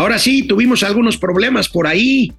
Ahora sí, tuvimos algunos problemas por ahí.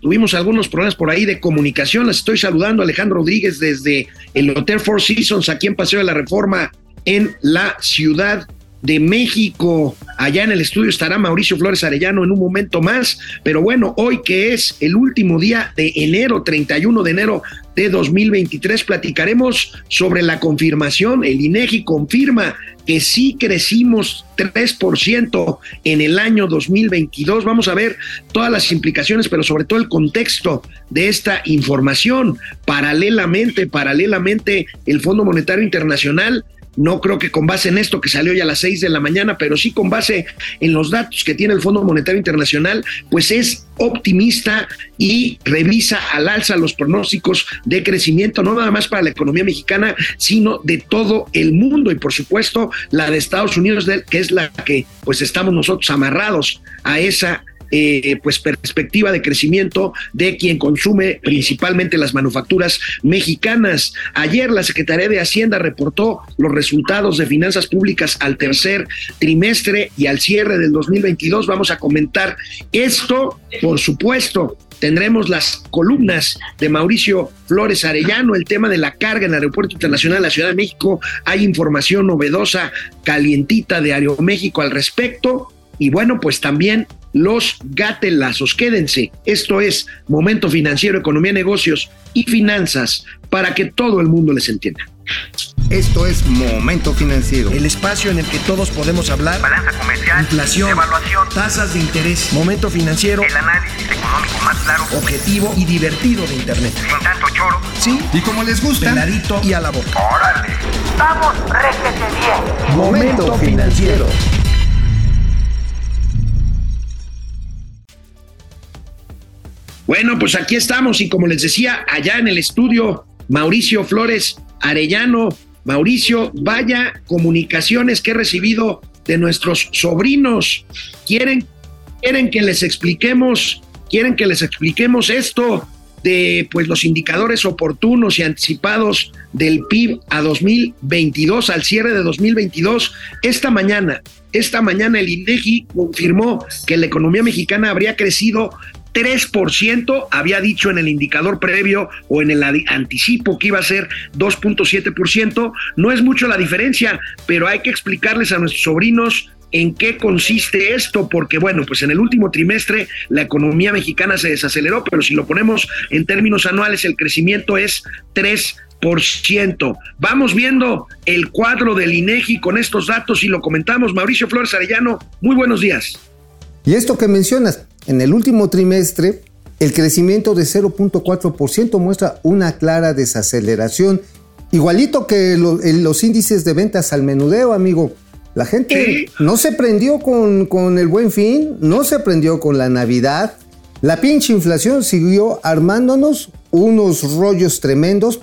Tuvimos algunos problemas por ahí de comunicación. Las estoy saludando, Alejandro Rodríguez, desde el Hotel Four Seasons, aquí en Paseo de la Reforma, en la Ciudad de México. Allá en el estudio estará Mauricio Flores Arellano en un momento más. Pero bueno, hoy que es el último día de enero, 31 de enero de 2023, platicaremos sobre la confirmación. El INEGI confirma que sí crecimos 3% en el año 2022. Vamos a ver todas las implicaciones, pero sobre todo el contexto de esta información. Paralelamente, paralelamente, el Fondo Monetario Internacional no creo que con base en esto que salió ya a las seis de la mañana, pero sí con base en los datos que tiene el Fondo Monetario Internacional, pues es optimista y revisa al alza los pronósticos de crecimiento, no nada más para la economía mexicana, sino de todo el mundo. Y por supuesto la de Estados Unidos, que es la que pues estamos nosotros amarrados a esa eh, pues perspectiva de crecimiento de quien consume principalmente las manufacturas mexicanas. Ayer la Secretaría de Hacienda reportó los resultados de finanzas públicas al tercer trimestre y al cierre del 2022. Vamos a comentar esto, por supuesto. Tendremos las columnas de Mauricio Flores Arellano, el tema de la carga en el Aeropuerto Internacional de la Ciudad de México. Hay información novedosa, calientita de Aeroméxico al respecto. Y bueno, pues también los gatelazos. Quédense. Esto es Momento Financiero, Economía, Negocios y Finanzas para que todo el mundo les entienda. Esto es Momento Financiero. El espacio en el que todos podemos hablar. Balanza comercial. Inflación. Evaluación. Tasas de interés. Momento Financiero. El análisis económico más claro. Objetivo y divertido de Internet. Sin tanto choro. Sí. Y como les gusta. Peladito y a la boca. Órale. Vamos, réjete bien. Momento Financiero. Bueno, pues aquí estamos y como les decía, allá en el estudio, Mauricio Flores Arellano. Mauricio, vaya comunicaciones que he recibido de nuestros sobrinos. Quieren, quieren que les expliquemos, quieren que les expliquemos esto de pues los indicadores oportunos y anticipados del PIB a 2022 al cierre de 2022 esta mañana esta mañana el INEGI confirmó que la economía mexicana habría crecido 3%, había dicho en el indicador previo o en el anticipo que iba a ser 2.7%, no es mucho la diferencia, pero hay que explicarles a nuestros sobrinos en qué consiste esto, porque bueno, pues en el último trimestre la economía mexicana se desaceleró, pero si lo ponemos en términos anuales, el crecimiento es 3%. Vamos viendo el cuadro del INEGI con estos datos y lo comentamos. Mauricio Flores Arellano, muy buenos días. Y esto que mencionas, en el último trimestre, el crecimiento de 0.4% muestra una clara desaceleración, igualito que los índices de ventas al menudeo, amigo. La gente no se prendió con, con el buen fin, no se prendió con la Navidad. La pinche inflación siguió armándonos unos rollos tremendos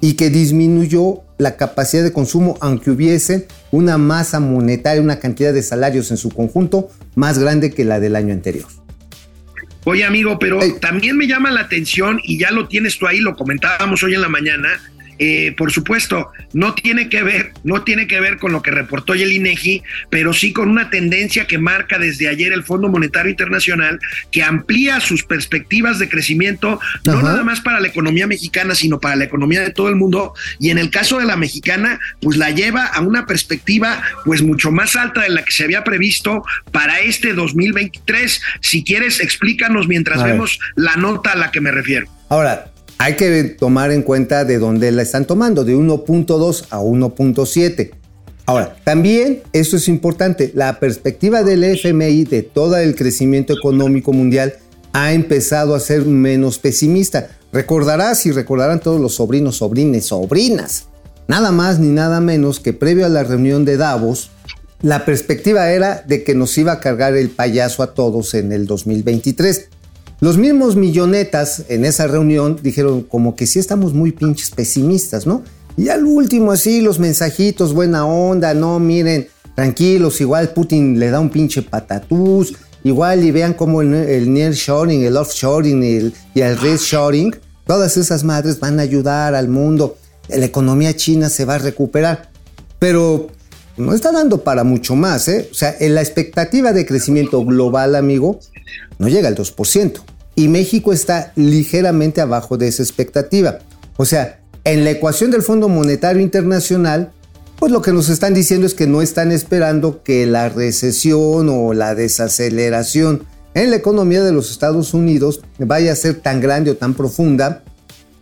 y que disminuyó la capacidad de consumo, aunque hubiese una masa monetaria, una cantidad de salarios en su conjunto más grande que la del año anterior. Oye, amigo, pero también me llama la atención, y ya lo tienes tú ahí, lo comentábamos hoy en la mañana, eh, por supuesto, no tiene que ver, no tiene que ver con lo que reportó el INEGI, pero sí con una tendencia que marca desde ayer el Fondo Monetario Internacional, que amplía sus perspectivas de crecimiento, no nada más para la economía mexicana, sino para la economía de todo el mundo. Y en el caso de la mexicana, pues la lleva a una perspectiva, pues mucho más alta de la que se había previsto para este 2023. Si quieres, explícanos mientras vemos la nota a la que me refiero. Ahora, hay que tomar en cuenta de dónde la están tomando, de 1.2 a 1.7. Ahora, también esto es importante, la perspectiva del FMI de todo el crecimiento económico mundial ha empezado a ser menos pesimista. Recordarás y recordarán todos los sobrinos, sobrines, sobrinas. Nada más ni nada menos que previo a la reunión de Davos, la perspectiva era de que nos iba a cargar el payaso a todos en el 2023. Los mismos millonetas en esa reunión dijeron como que sí estamos muy pinches pesimistas, ¿no? Y al último así los mensajitos, buena onda, no, miren, tranquilos, igual Putin le da un pinche patatús, igual y vean como el, el nearshoring, el offshoring el, y el reshoring, todas esas madres van a ayudar al mundo, la economía china se va a recuperar. Pero no está dando para mucho más. ¿eh? O sea, en la expectativa de crecimiento global, amigo, no llega al 2%. Y México está ligeramente abajo de esa expectativa. O sea, en la ecuación del Fondo Monetario Internacional, pues lo que nos están diciendo es que no están esperando que la recesión o la desaceleración en la economía de los Estados Unidos vaya a ser tan grande o tan profunda,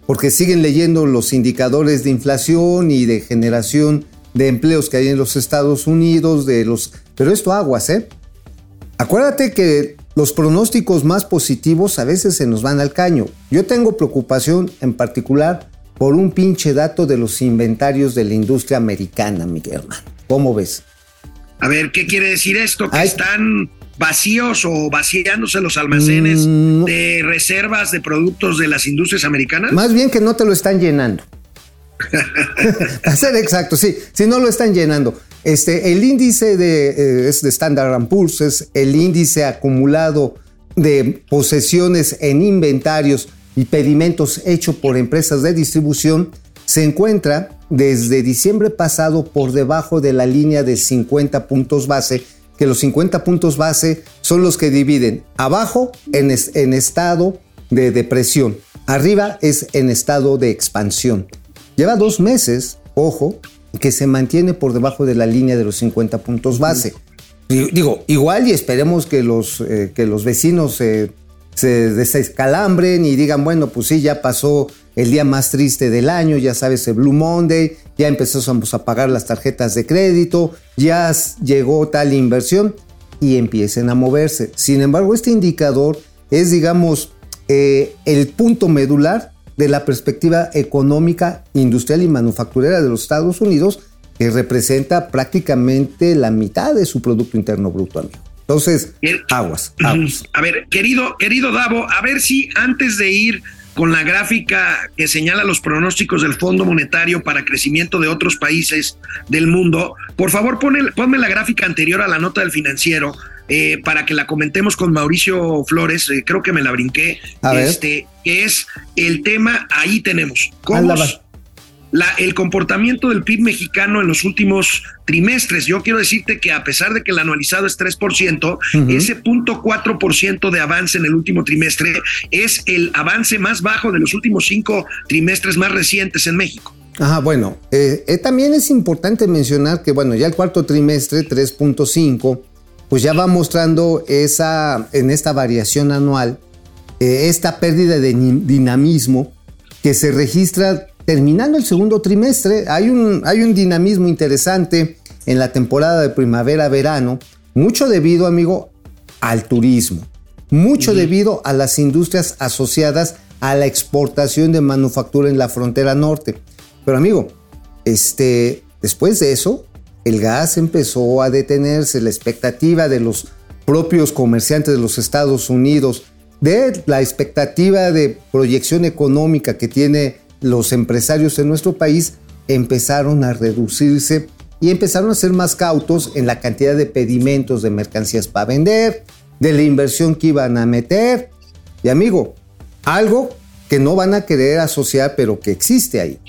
porque siguen leyendo los indicadores de inflación y de generación de empleos que hay en los Estados Unidos, de los... Pero esto aguas, ¿eh? Acuérdate que los pronósticos más positivos a veces se nos van al caño. Yo tengo preocupación en particular por un pinche dato de los inventarios de la industria americana, mi hermano. ¿Cómo ves? A ver, ¿qué quiere decir esto? ¿Que están vacíos o vaciándose los almacenes Mm, de reservas de productos de las industrias americanas? Más bien que no te lo están llenando. A ser exacto, sí, si no lo están llenando. Este, el índice de, eh, es de Standard Poor's el índice acumulado de posesiones en inventarios y pedimentos hecho por empresas de distribución se encuentra desde diciembre pasado por debajo de la línea de 50 puntos base, que los 50 puntos base son los que dividen abajo en, es- en estado de depresión, arriba es en estado de expansión. Lleva dos meses, ojo, que se mantiene por debajo de la línea de los 50 puntos base. Digo- igual y esperemos que los, eh, que los vecinos eh, se desescalambren y digan, bueno, pues sí, ya pasó el día más triste del año, ya sabes, el Blue Monday, ya empezamos a pagar las tarjetas de crédito, ya llegó tal inversión y empiecen a moverse. Sin embargo, este indicador es, digamos, eh, el punto medular de la perspectiva económica, industrial y manufacturera de los Estados Unidos, que representa prácticamente la mitad de su Producto Interno Bruto, amigo. Entonces, aguas, aguas. A ver, querido, querido Davo, a ver si antes de ir con la gráfica que señala los pronósticos del Fondo Monetario para crecimiento de otros países del mundo, por favor ponme la gráfica anterior a la nota del financiero eh, para que la comentemos con Mauricio Flores, eh, creo que me la brinqué, A este, que es el tema, ahí tenemos, cómo la- el comportamiento del PIB mexicano en los últimos trimestres. Yo quiero decirte que a pesar de que el anualizado es 3%, Ujú. ese 0.4% de avance en el último trimestre es el avance más bajo de los últimos cinco trimestres más recientes en México. Ajá, bueno, eh, eh, también es importante mencionar que, bueno, ya el cuarto trimestre, 3.5, pues ya va mostrando esa, en esta variación anual, eh, esta pérdida de dinamismo que se registra terminando el segundo trimestre. Hay un, hay un dinamismo interesante en la temporada de primavera-verano, mucho debido, amigo, al turismo, mucho debido a las industrias asociadas a la exportación de manufactura en la frontera norte. Pero amigo, este, después de eso, el gas empezó a detenerse, la expectativa de los propios comerciantes de los Estados Unidos, de la expectativa de proyección económica que tiene los empresarios en nuestro país, empezaron a reducirse y empezaron a ser más cautos en la cantidad de pedimentos de mercancías para vender, de la inversión que iban a meter. Y amigo, algo que no van a querer asociar, pero que existe ahí.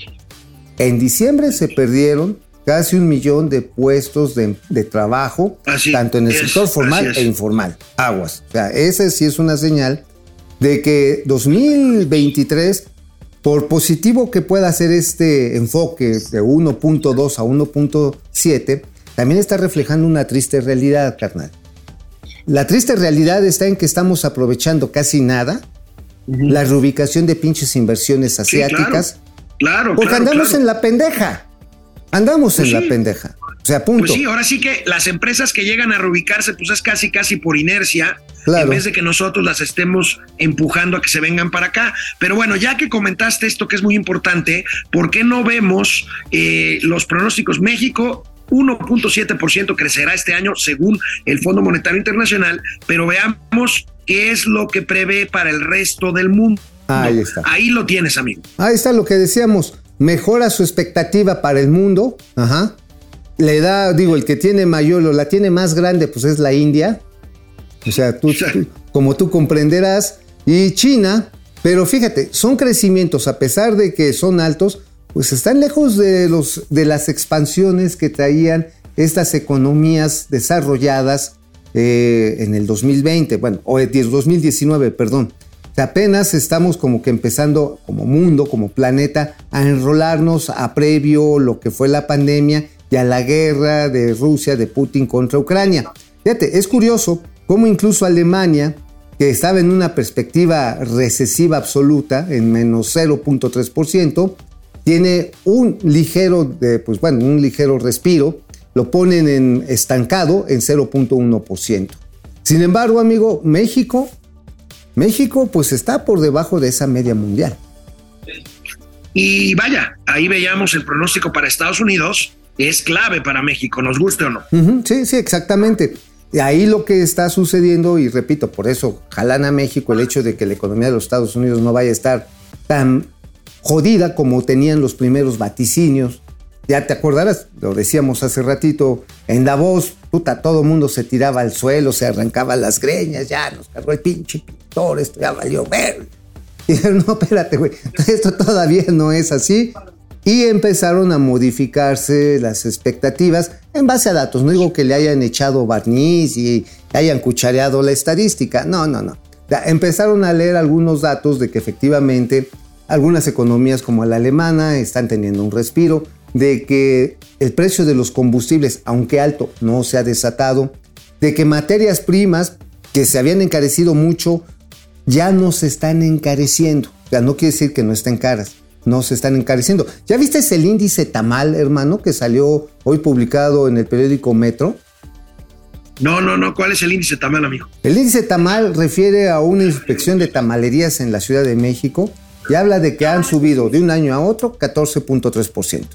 En diciembre se perdieron casi un millón de puestos de, de trabajo, Así tanto en el es, sector formal e informal. Aguas. O sea, esa sí es una señal de que 2023, por positivo que pueda ser este enfoque de 1.2 a 1.7, también está reflejando una triste realidad, carnal. La triste realidad está en que estamos aprovechando casi nada la reubicación de pinches inversiones Sí, asiáticas. Claro, Porque claro, andamos en la pendeja. Andamos Pues en sí. la pendeja. O sea, punto. Pues sí, ahora sí que las empresas que llegan a reubicarse, pues es casi, casi por inercia, Claro. en vez de que nosotros las estemos empujando a que se vengan para acá. Pero bueno, ya que comentaste esto que es muy importante, ¿por qué no vemos eh, los pronósticos? México 1.7% crecerá este año según el Fondo Monetario Internacional, pero veamos qué es lo que prevé para el resto del mundo. Ahí está. Ahí lo tienes, amigo. Ahí está lo que decíamos. Mejora su expectativa para el mundo. Ajá. Le da, digo, el que tiene mayor o la tiene más grande, pues es la India. O sea, tú, tú- como tú comprenderás. Y China. Pero fíjate, son crecimientos, a pesar de que son altos, pues están lejos de, los, de las expansiones que traían estas economías desarrolladas eh, en el 2020, bueno, o el 2019, perdón. Apenas estamos como que empezando como mundo, como planeta, a enrolarnos a previo lo que fue la pandemia y a la guerra de Rusia, de Putin contra Ucrania. Fíjate, es curioso cómo incluso Alemania, que estaba en una perspectiva recesiva absoluta, en menos 0.3%, tiene un ligero, pues bueno, un ligero respiro, lo ponen en estancado en 0.1%. Sin embargo, amigo, México México pues está por debajo de esa media mundial. Y vaya, ahí veíamos el pronóstico para Estados Unidos, es clave para México, nos guste o no. sí, sí, exactamente. Y ahí lo que está sucediendo, y repito, por eso jalan a México el hecho de que la economía de los Estados Unidos no vaya a estar tan jodida como tenían los primeros vaticinios. Ya te acordarás, lo decíamos hace ratito, en Davos, puta, todo mundo se tiraba al suelo, se arrancaba las greñas, ya nos cargó el pinche pintor, esto ya valió ver. Y dijeron, no, espérate, güey, esto todavía no es así. Y empezaron a modificarse las expectativas en base a datos. No digo que le hayan echado barniz y hayan cuchareado la estadística. No, no, no. Empezaron a leer algunos datos de que efectivamente algunas economías como la alemana están teniendo un respiro, de que el precio de los combustibles, aunque alto, no se ha desatado, de que materias primas que se habían encarecido mucho ya no se están encareciendo. O sea, no quiere decir que no estén caras, no se están encareciendo. ¿Ya viste el índice tamal, hermano, que salió hoy publicado en el periódico Metro? No, no, no. ¿Cuál es el índice tamal, amigo? El índice tamal refiere a una inspección de tamalerías en la Ciudad de México y habla de que han subido de un año a otro 14.3%.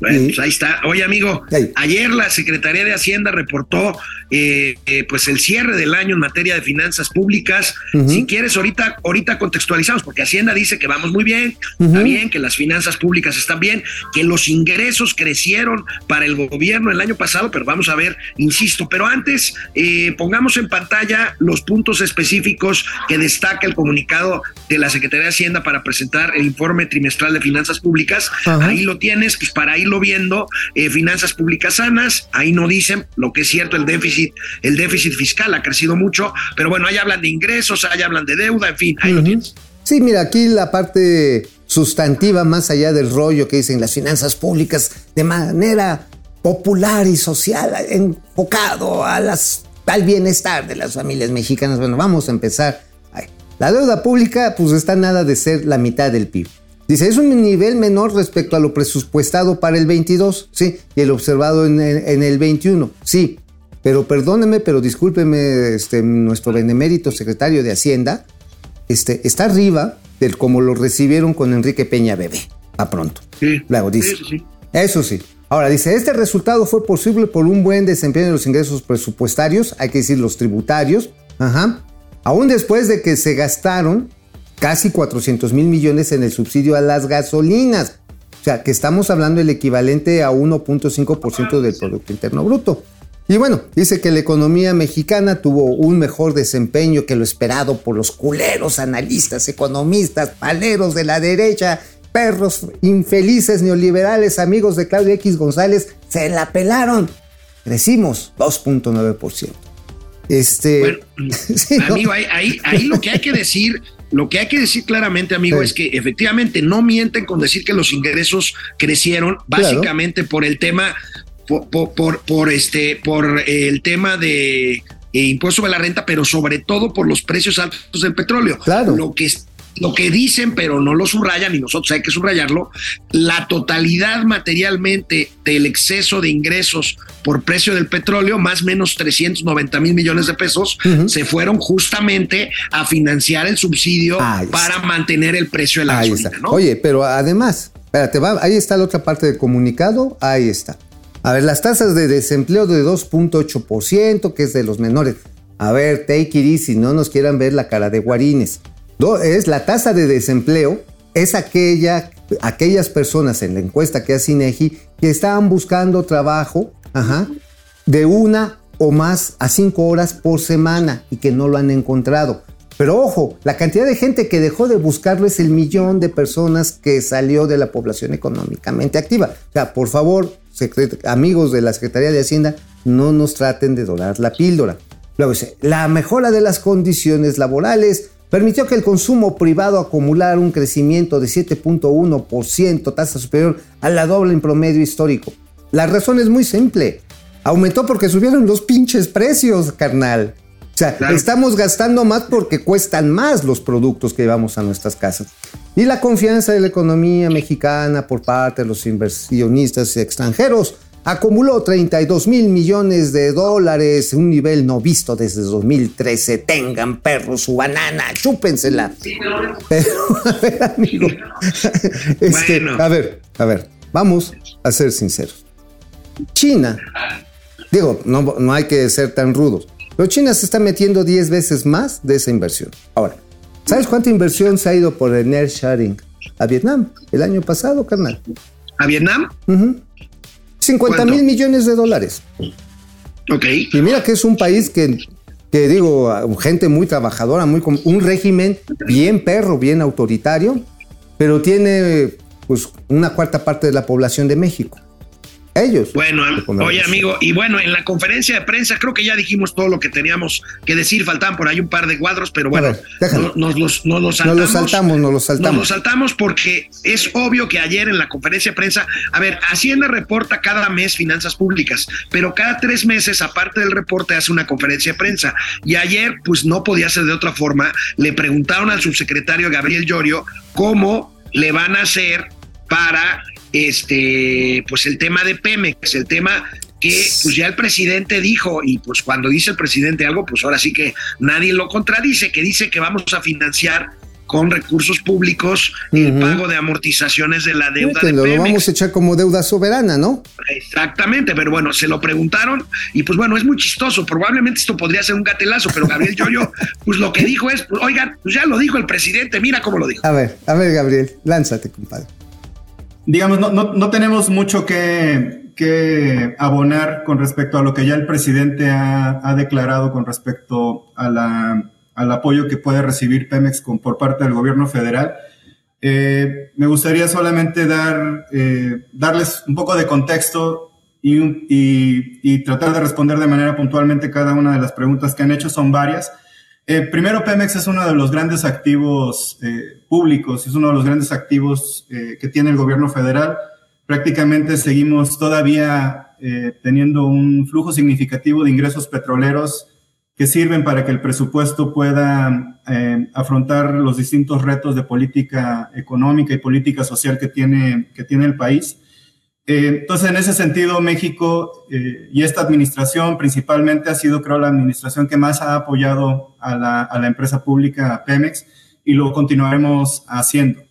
Bueno, pues ahí está. Oye, amigo, ayer la Secretaría de Hacienda reportó eh, eh, pues el cierre del año en materia de finanzas públicas. Si quieres, ahorita, ahorita contextualizamos, porque Hacienda dice que vamos muy bien, está bien, que las finanzas públicas están bien, que los ingresos crecieron para el gobierno el año pasado, pero vamos a ver, insisto, pero antes eh, pongamos en pantalla los puntos específicos que destaca el comunicado de la Secretaría de Hacienda para presentar el informe trimestral de finanzas públicas. Ahí lo tienes, pues para irlo viendo, finanzas públicas sanas, ahí no dicen lo que es cierto, el déficit el déficit fiscal ha crecido mucho, pero bueno, ahí hablan de ingresos, ahí hablan de deuda, en fin, ahí lo tienes. Sí, mira, aquí la parte sustantiva, más allá del rollo que dicen las finanzas públicas, de manera popular y social, enfocado a las, al bienestar de las familias mexicanas. Bueno, vamos a empezar. La deuda pública, pues está nada de ser la mitad del PIB. Dice, es un nivel menor respecto a lo presupuestado para el 22, sí, y el observado en el, en el 21, sí, pero perdóneme, pero discúlpeme, este, nuestro benemérito secretario de Hacienda, este, está arriba del como lo recibieron con Enrique Peña Bebé, a pronto. Sí. Luego dice. Eso sí. Eso sí. Ahora dice, este resultado fue posible por un buen desempeño de los ingresos presupuestarios, hay que decir los tributarios, ajá, aún después de que se gastaron casi 400 mil millones en el subsidio a las gasolinas. O sea, que estamos hablando del equivalente a 1.5% del Producto Interno Bruto. Y bueno, dice que la economía mexicana tuvo un mejor desempeño que lo esperado por los culeros analistas, economistas, paleros de la derecha, perros infelices neoliberales, amigos de Claudio X González, se la pelaron. Crecimos 2.9%. Este, bueno, amigo, ahí, ahí, lo que hay que decir lo que hay que decir claramente, amigo, es que efectivamente no mienten con decir que los ingresos crecieron, básicamente por el tema por, por, este, por el tema de eh, impuesto sobre la renta, pero sobre todo por los precios altos del petróleo. Claro. Lo que, lo que dicen, pero no lo subrayan, y nosotros hay que subrayarlo, la totalidad materialmente del exceso de ingresos por precio del petróleo, más o menos 390 mil millones de pesos, se fueron justamente a financiar el subsidio para mantener el precio de la gasolina. Oye, pero además, espérate, va, ahí está la otra parte del comunicado, ahí está. A ver, las tasas de desempleo de 2.8%, que es de los menores. A ver, take it easy, no nos quieran ver la cara de guarines. Es la tasa de desempleo, es aquella, aquellas personas en la encuesta que hace INEGI que estaban buscando trabajo de una o más a cinco horas por semana y que no lo han encontrado. Pero ojo, la cantidad de gente que dejó de buscarlo es el millón de personas que salió de la población económicamente activa. O por favor, amigos de la Secretaría de Hacienda, no nos traten de dorar la píldora. Luego dice, la mejora de las condiciones laborales permitió que el consumo privado acumulara un crecimiento de 7.1%, tasa superior a la doble en promedio histórico. La razón es muy simple. Aumentó porque subieron los pinches precios, carnal. O sea, Claro. estamos gastando más porque cuestan más los productos que llevamos a nuestras casas. Y la confianza de la economía mexicana por parte de los inversionistas extranjeros acumuló 32 mil millones de dólares, un nivel no visto desde 2013. Tengan perros su banana, chúpensela. Pero, a ver, amigo. Este, Bueno. A ver, a ver, vamos a ser sinceros. China, digo, no, no hay que ser tan rudos, pero China se está metiendo 10 veces más de esa inversión. Ahora, ¿sabes cuánta inversión se ha ido por el Sharing a Vietnam el año pasado, carnal? ¿A Vietnam? 50 ¿Cuánto? mil millones de dólares. Ok. Y mira que es un país que, que digo, gente muy trabajadora, muy un régimen bien perro, bien autoritario, pero tiene pues una cuarta parte de la población de México. Ellos. Bueno, oye amigo, y bueno, en la conferencia de prensa creo que ya dijimos todo lo que teníamos que decir, faltaban por ahí un par de cuadros, pero bueno, ver, no- nos, los, nos los Nos saltamos. lo saltamos, nos lo Nos saltamos. lo saltamos porque es obvio que ayer en la conferencia de prensa, a ver, Hacienda reporta cada mes finanzas públicas, pero cada tres meses, aparte del reporte, hace una conferencia de prensa. Y ayer, pues no podía ser de otra forma, le preguntaron al subsecretario Gabriel Llorio cómo le van a hacer para este, pues el tema de Pemex, el tema que pues ya el presidente dijo, y pues cuando dice el presidente algo, pues ahora sí que nadie lo contradice, que dice que vamos a financiar con recursos públicos el pago de amortizaciones de la deuda Que de lo, lo Pemex. vamos a echar como deuda soberana, ¿no? Exactamente, pero bueno, se lo preguntaron y pues bueno, es muy chistoso. Probablemente esto podría ser un gatelazo, pero Gabriel Yoyo, pues lo que dijo es, pues, oigan, pues ya lo dijo el presidente, mira cómo lo dijo. A ver, a ver, Gabriel, lánzate, compadre. Digamos, no, no, no tenemos mucho que, que abonar con respecto a lo que ya el presidente ha, ha declarado con respecto a la, al apoyo que puede recibir Pemex con, por parte del gobierno federal. Eh, me gustaría solamente dar, eh, darles un poco de contexto y, y tratar de responder de manera puntualmente cada una de las preguntas que han hecho. Son varias. Eh, primero, Pemex es uno de los grandes activos eh, públicos, es uno de los grandes activos eh, que tiene el gobierno federal. Prácticamente seguimos todavía teniendo un flujo significativo de ingresos petroleros que sirven para que el presupuesto pueda afrontar los distintos retos de política económica y política social que tiene, que tiene el país. Eh, entonces, en ese sentido, México eh, y esta administración principalmente ha sido, creo, la administración que más ha apoyado a la, a la empresa pública Pemex y lo continuaremos haciendo,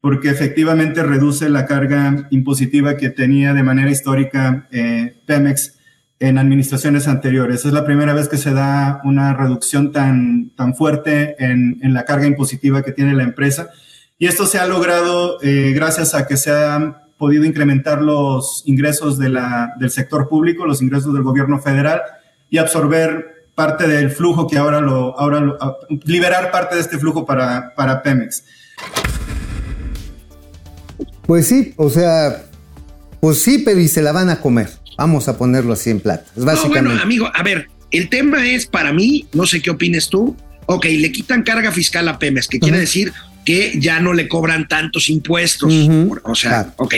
porque efectivamente reduce la carga impositiva que tenía de manera histórica eh, Pemex en administraciones anteriores. Es la primera vez que se da una reducción tan, tan fuerte en, en la carga impositiva que tiene la empresa. Y esto se ha logrado eh, gracias a que se han podido incrementar los ingresos de la, del sector público, los ingresos del gobierno federal y absorber parte del flujo que ahora lo, ahora lo, a- liberar parte de este flujo para, para Pemex. Pues sí, o sea, pues sí, pero y se la van a comer. Vamos a ponerlo así en plata. Es No, básicamente. bueno, amigo, a ver, el tema es para mí, no sé qué opines tú. Ok, le quitan carga fiscal a Pemex, que quiere decir que ya no le cobran tantos impuestos. O sea, Claro. ok.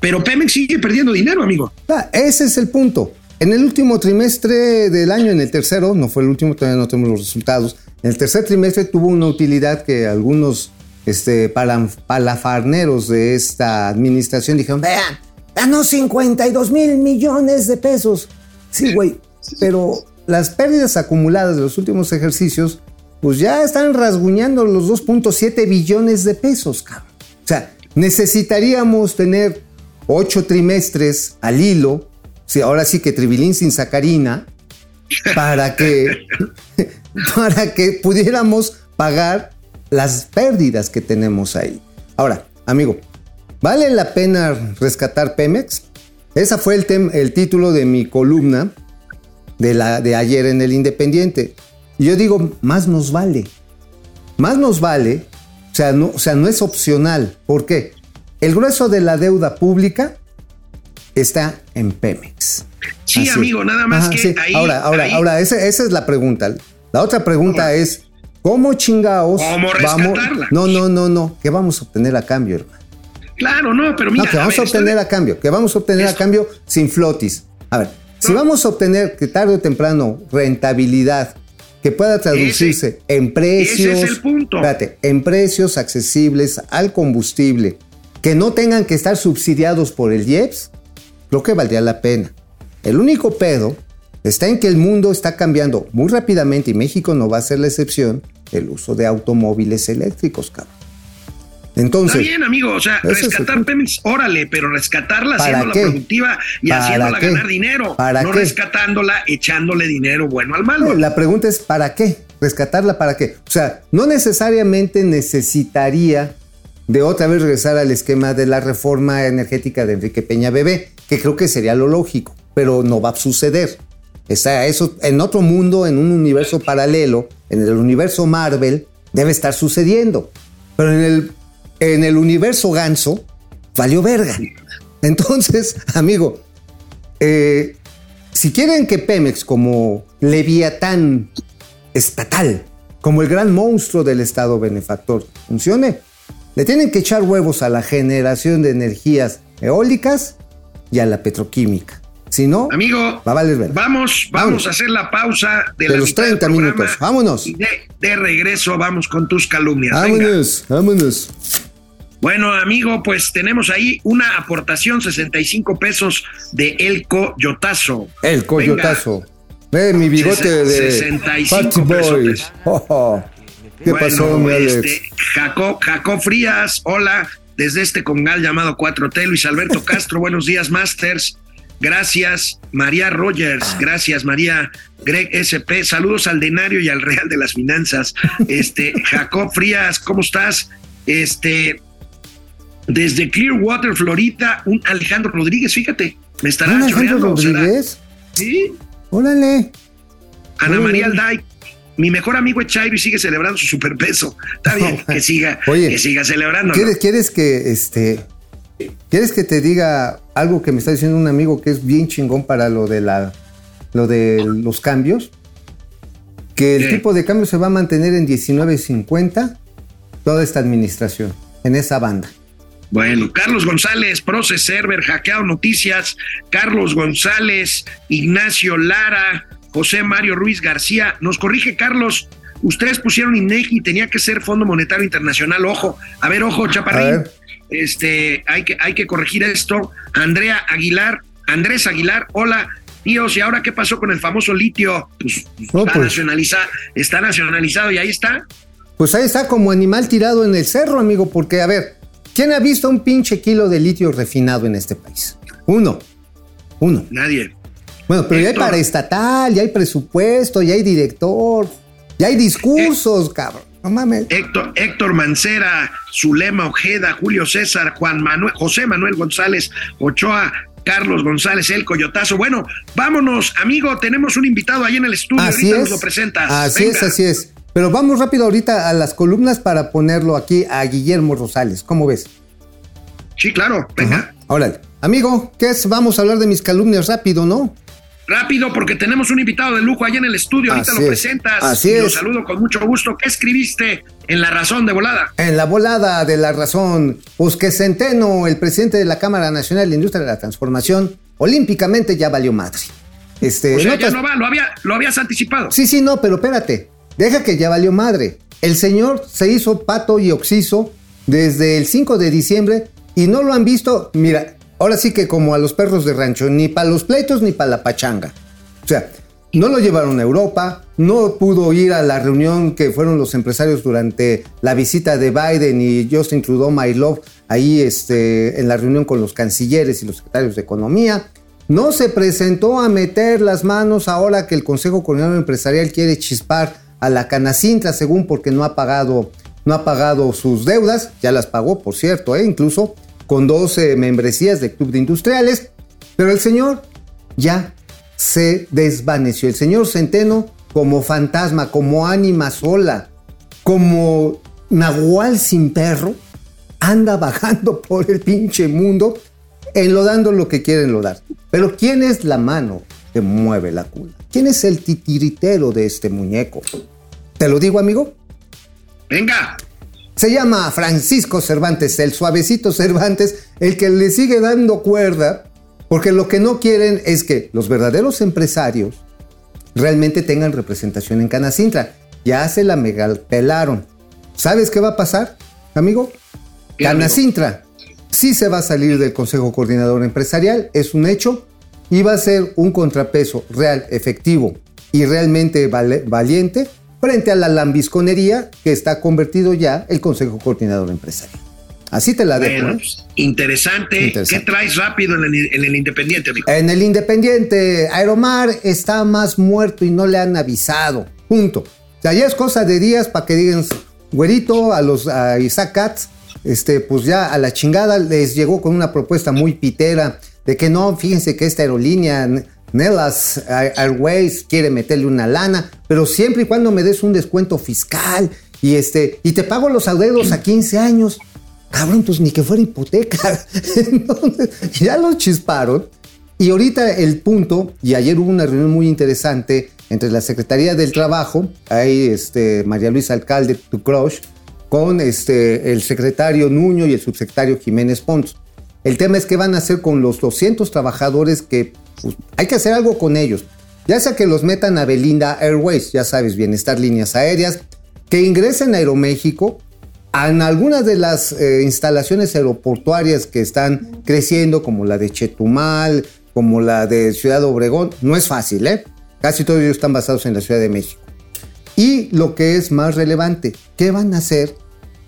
Pero Pemex sigue perdiendo dinero, amigo. Ah, ese es el punto. En el último trimestre del año, en el tercero, no fue el último, todavía no tenemos los resultados. En el tercer trimestre tuvo una utilidad que algunos este, palafarneros de esta administración dijeron: Vean, ganó 52 mil millones de pesos. Sí, güey, pero las pérdidas acumuladas de los últimos ejercicios, pues ya están rasguñando los 2.7 billones de pesos, cabrón. O sea, necesitaríamos tener ocho trimestres al hilo, ahora sí que tribilín sin sacarina, para que, para que pudiéramos pagar las pérdidas que tenemos ahí. Ahora, amigo, ¿vale la pena rescatar Pemex? Ese fue el, el título de mi columna de, la, de ayer en el Independiente. Y yo digo, más nos vale. Más nos vale, o sea, no, o sea, no es opcional. ¿Por qué? El grueso de la deuda pública está en Pemex. Sí, Así. amigo, nada más Ajá, que sí. ahí. Ahora, ahora, ahí- ahora, esa, esa es la pregunta. La otra pregunta es, ¿cómo chingados ¿Cómo vamos? No, no, no, no. ¿Qué vamos a obtener a cambio, hermano? Claro, no, pero mira. no, que vamos ver, a obtener estoy- a cambio, que vamos a obtener a cambio sin flotis. A ver, si vamos a obtener que tarde o temprano rentabilidad que pueda traducirse en precios, ese es el punto. espérate, en precios accesibles al combustible, que no tengan que estar subsidiados por el IEPS, creo que valdría la pena. El único pedo está en que el mundo está cambiando muy rápidamente y México no va a ser la excepción el uso de automóviles eléctricos, cabrón. Entonces, Está bien, amigo. O sea, es rescatar punto. Pemex, órale, pero rescatarla ¿Para haciéndola qué? productiva y ¿Para haciéndola qué? ganar dinero. ¿Para no qué? rescatándola, echándole dinero bueno al malo. La pregunta es ¿para qué? ¿Rescatarla para qué? O sea, no necesariamente necesitaría de otra vez regresar al esquema de la reforma energética de Enrique Peña Bebé, que creo que sería lo lógico, pero no va a suceder. Está eso en otro mundo, en un universo paralelo, en el universo Marvel, debe estar sucediendo. Pero en el, en el universo ganso, valió verga. Entonces, amigo, eh, si quieren que Pemex como leviatán estatal, como el gran monstruo del Estado benefactor, funcione, le tienen que echar huevos a la generación de energías eólicas y a la petroquímica. Si no, Amigo, va a valer verga. vamos, vamos Vámonos. a hacer la pausa de, De la los mitad del 30 programa minutos. Vámonos. Y de, de regreso vamos con tus calumnias. Venga. Vámonos, vámonos. Bueno, amigo, pues tenemos ahí una aportación, 65 pesos de El Coyotazo. El coyotazo. Eh, mi bigote de 65 Party Boy. pesotes. Oh, oh. ¿Qué Bueno, pasó, mi Alex? este, Jacob, Jacob Frías, hola, desde este congal llamado 4T, Luis Alberto Castro, buenos días, Masters. Gracias, María Rogers, gracias, María Greg SP, saludos al denario y al Real de las Finanzas. Este, Jacob Frías, ¿cómo estás? Este, desde Clearwater, Florida, un Alejandro Rodríguez, fíjate, me estará ¿Un Alejandro. Rodríguez? Sí, Órale. Ana María. Alday, mi mejor amigo es Chairo y sigue celebrando su superpeso. Está bien, que siga, Oye, que siga celebrando. ¿Quieres, quieres que este quieres que te diga algo que me está diciendo un amigo que es bien chingón para lo de la lo de los cambios? Que el ¿Qué? tipo de cambio se va a mantener en 19.50 toda esta administración, en esa banda. Bueno, Carlos González, Proces Server, Hackeado Noticias, Carlos González, Ignacio Lara, José Mario Ruiz García. Nos corrige Carlos, ustedes pusieron INEGI, tenía que ser Fondo Monetario Internacional. Ojo, a ver, ojo, Chaparrín. ver. Este, hay que, hay que corregir esto. Andrea Aguilar, Andrés Aguilar, hola. Tíos, ¿y ahora qué pasó con el famoso litio? Pues, No, está, pues. nacionaliza- está nacionalizado y ahí está. Pues ahí está como animal tirado en el cerro, amigo, porque a ver, ¿quién ha visto un pinche kilo de litio refinado en este país? Uno. Uno. Nadie. Bueno, pero ya hay paraestatal, ya hay presupuesto, ya hay director, ya hay discursos, cabrón. No mames. Héctor, Héctor Mancera, Zulema Ojeda, Julio César, Juan Manuel, José Manuel González, Ochoa, Carlos González, El Coyotazo. Bueno, vámonos, amigo, tenemos un invitado ahí en el estudio, Así ahorita es. nos lo presentas. Así Venga. es, así es. Pero vamos rápido ahorita a las columnas para ponerlo aquí a Guillermo Rosales. ¿Cómo ves? Sí, claro, venga. Órale. Amigo, ¿qué es? Vamos a hablar de mis calumnias rápido, ¿no? Rápido, porque tenemos un invitado de lujo ahí en el estudio, ahorita Así lo es. presentas. Así y Lo es. saludo con mucho gusto. ¿Qué escribiste en La Razón de Volada? En la volada de la razón, pues que Centeno, el presidente de la Cámara Nacional de Industria de la Transformación, olímpicamente ya valió madre. Este, O sea, ya no va, lo, había, lo habías anticipado. Sí, sí, no, pero espérate. Deja que ya valió madre. El señor se hizo pato y oxiso desde el 5 de diciembre y no lo han visto. Mira, ahora sí que como a los perros de rancho, ni para los pleitos ni para la pachanga. O sea, no lo llevaron a Europa, no pudo ir a la reunión que fueron los empresarios durante la visita de Biden y Justin Trudeau, my love, ahí este, en la reunión con los cancilleres y los secretarios de Economía. No se presentó a meter las manos ahora que el Consejo Coordinador Empresarial quiere chispar a la Canacintra, según porque no ha pagado, no ha pagado sus deudas, ya las pagó, por cierto, ¿eh? incluso con 12 membresías de Club de Industriales, pero el señor ya se desvaneció. El señor Centeno como fantasma, como ánima sola, como nahual sin perro, anda vagando por el pinche mundo enlodando lo que quieren enlodar. Pero ¿quién es la mano que mueve la cula? ¿Quién es el titiritero de este muñeco? ¿Te lo digo, amigo? Venga. Se llama Francisco Cervantes, el suavecito Cervantes, el que le sigue dando cuerda, porque lo que no quieren es que los verdaderos empresarios realmente tengan representación en Canacintra. Ya se la megapelaron. ¿Sabes qué va a pasar, amigo? Canacintra sí se va a salir del Consejo Coordinador Empresarial, es un hecho, y va a ser un contrapeso real, efectivo y realmente valiente frente a la lambisconería que está convertido ya el Consejo Coordinador Empresarial. Así te la dejo. Bueno, ¿eh? pues, interesante. Interesante. ¿Qué traes rápido en el, en el Independiente, amigo? En el Independiente, Aeromar está más muerto y no le han avisado. Punto. O sea, ya es cosa de días para que digan, güerito, a los a Isaac Katz, este, pues ya a la chingada les llegó con una propuesta muy pitera de que no, fíjense que esta aerolínea, Nellas Airways, quiere meterle una lana, pero siempre y cuando me des un descuento fiscal y este, y te pago los adeudos a 15 años. Cabrón, pues ni que fuera hipoteca. Entonces, ya los chisparon. Y ahorita el punto, y ayer hubo una reunión muy interesante entre la Secretaría del Trabajo, ahí este, María Luisa Alcalde, tu crush, con este, el secretario Nuño y el subsecretario Jiménez Pons. El tema es qué van a hacer con los 200 trabajadores que hay que hacer algo con ellos. Ya sea que los metan a Belinda Airways, ya sabes, bienestar líneas aéreas, que ingresen a Aeroméxico, en algunas de las eh, instalaciones aeroportuarias que están creciendo, como la de Chetumal, como la de Ciudad Obregón, no es fácil, ¿eh? Casi todos ellos están basados en la Ciudad de México. Y lo que es más relevante, ¿qué van a hacer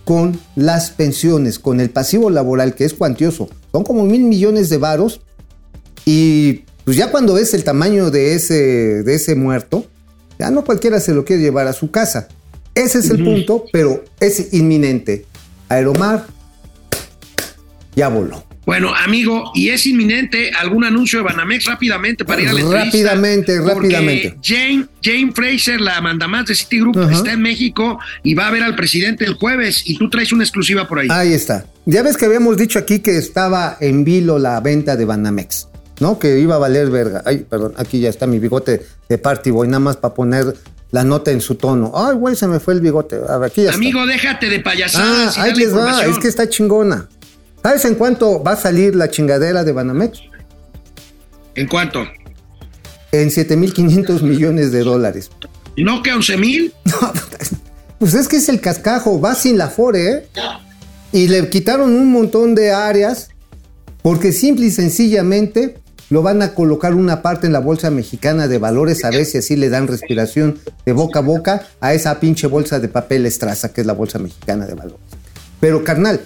con las pensiones, con el pasivo laboral, que es cuantioso? Son como mil millones de varos. Y pues ya cuando ves el tamaño de ese, de ese muerto, ya no cualquiera se lo quiere llevar a su casa. Ese es el punto, pero es inminente. Aeromar ya voló. Bueno, amigo, y es inminente algún anuncio de Banamex rápidamente para ir a la. Rápidamente, rápidamente. Jane, Jane Fraser, la mandamás de Citigroup, está en México y va a ver al presidente el jueves y tú traes una exclusiva por ahí. Ahí está. Ya ves que habíamos dicho aquí que estaba en vilo la venta de Banamex, ¿no? Que iba a valer verga. Ay, perdón, aquí ya está mi bigote de party boy, nada más para poner la nota en su tono. Ay, güey, se me fue el bigote. A ver, aquí ya está. Amigo, déjate de Ah, payasadas y ahí les va, es que está chingona. ¿Sabes en cuánto va a salir la chingadera de Banamex? ¿En cuánto? En 7.500 millones de dólares. ¿No que 11 mil? Pues es que es el cascajo, va sin la FORE, ¿eh? Y le quitaron un montón de áreas porque simple y sencillamente lo van a colocar una parte en la bolsa mexicana de valores a ver si así le dan respiración de boca a boca a esa pinche bolsa de papel estraza que es la bolsa mexicana de valores. Pero carnal,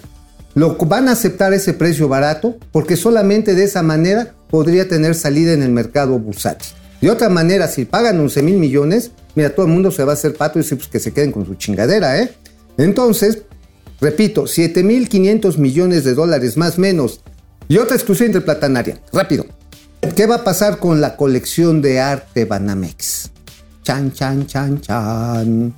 lo van a aceptar ese precio barato porque solamente de esa manera podría tener salida en el mercado bursátil. De otra manera, si pagan 11 mil millones, mira, todo el mundo se va a hacer pato y dice, pues que se queden con su chingadera, ¿eh? Entonces, repito, 7 mil 500 millones de dólares más menos. Y otra exclusión interplatanaria. Rápido. ¿Qué va a pasar con la colección de arte Banamex? Chan, chan, chan, chan.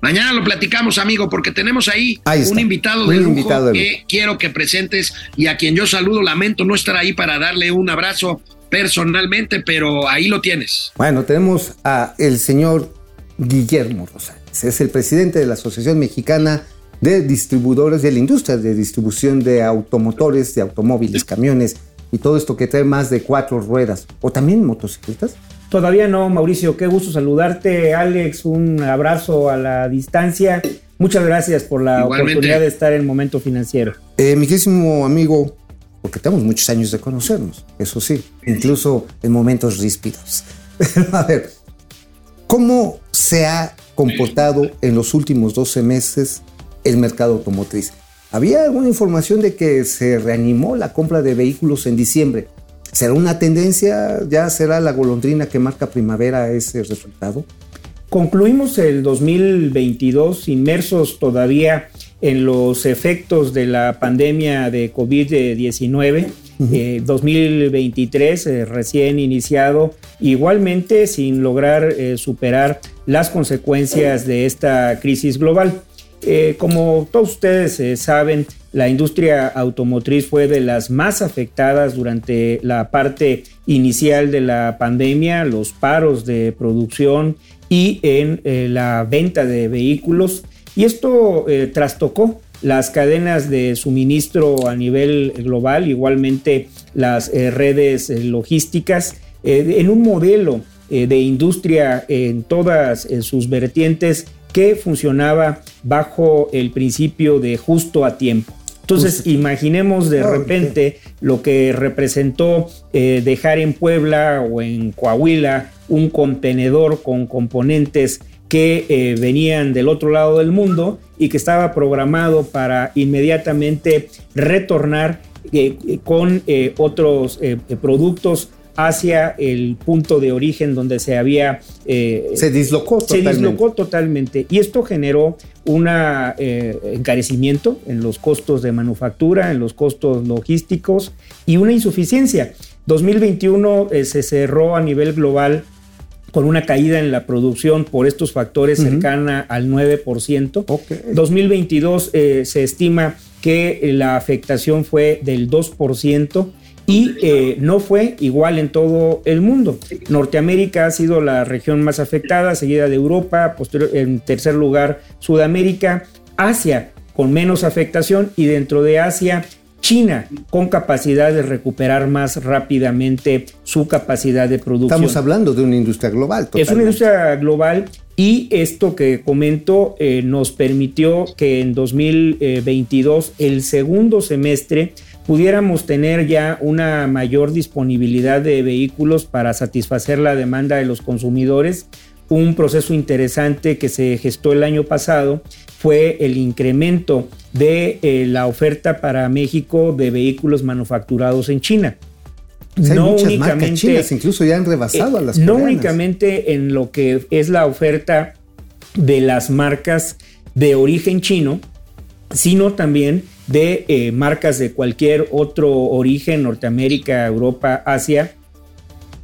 Mañana lo platicamos, amigo, porque tenemos ahí, un invitado Un de lujo invitado de que quiero que presentes y a quien yo saludo. Lamento no estar ahí para darle un abrazo personalmente, pero ahí lo tienes. Bueno, tenemos a el señor Guillermo Rosales. Es el presidente de la Asociación Mexicana de Distribuidores de la Industria de Distribución de Automotores, de automóviles, camiones y todo esto que trae más de cuatro ruedas. O también motocicletas. Todavía no, Mauricio, qué gusto saludarte, Alex, un abrazo a la distancia. Muchas gracias por la Igualmente. oportunidad de estar en Momento Financiero. Eh, mi querísimo amigo, porque tenemos muchos años de conocernos, eso sí, incluso en momentos ríspidos. a ver, ¿cómo se ha comportado en los últimos 12 meses el mercado automotriz? Había alguna información de que se reanimó la compra de vehículos en diciembre. ¿Será una tendencia? ¿Ya será la golondrina que marca primavera ese resultado? Concluimos el 2022 inmersos todavía en los efectos de la pandemia de COVID-19. Eh, 2023 eh, recién iniciado, igualmente sin lograr eh, superar las consecuencias de esta crisis global. Eh, como todos ustedes eh, saben, la industria automotriz fue de las más afectadas durante la parte inicial de la pandemia, los paros de producción y en eh, la venta de vehículos. Y esto trastocó las cadenas de suministro a nivel global, igualmente las redes logísticas, en un modelo de industria en todas sus vertientes que funcionaba bajo el principio de justo a tiempo. Entonces, imaginemos de repente lo que representó eh, dejar en Puebla o en Coahuila un contenedor con componentes que eh, venían del otro lado del mundo y que estaba programado para inmediatamente retornar eh, con otros productos hacia el punto de origen donde se había... Eh, se dislocó totalmente. Se dislocó totalmente. Y esto generó un eh, encarecimiento en los costos de manufactura, en los costos logísticos y una insuficiencia. 2021 eh, se cerró a nivel global con una caída en la producción por estos factores cercana al 9%. 2022 se estima que la afectación fue del 2% y eh, no fue igual en todo el mundo. Norteamérica ha sido la región más afectada, seguida de Europa, en tercer lugar Sudamérica, Asia con menos afectación y dentro de Asia China con capacidad de recuperar más rápidamente su capacidad de producción. Estamos hablando de una industria global. Es una industria global y esto que comento eh, nos permitió que en 2022, el segundo semestre, pudiéramos tener ya una mayor disponibilidad de vehículos para satisfacer la demanda de los consumidores. Un proceso interesante que se gestó el año pasado fue el incremento de eh, la oferta para México de vehículos manufacturados en China. no únicamente chinas, incluso ya han rebasado a las No únicamente en lo que es la oferta de las marcas de origen chino, sino también de eh, marcas de cualquier otro origen, Norteamérica, Europa, Asia,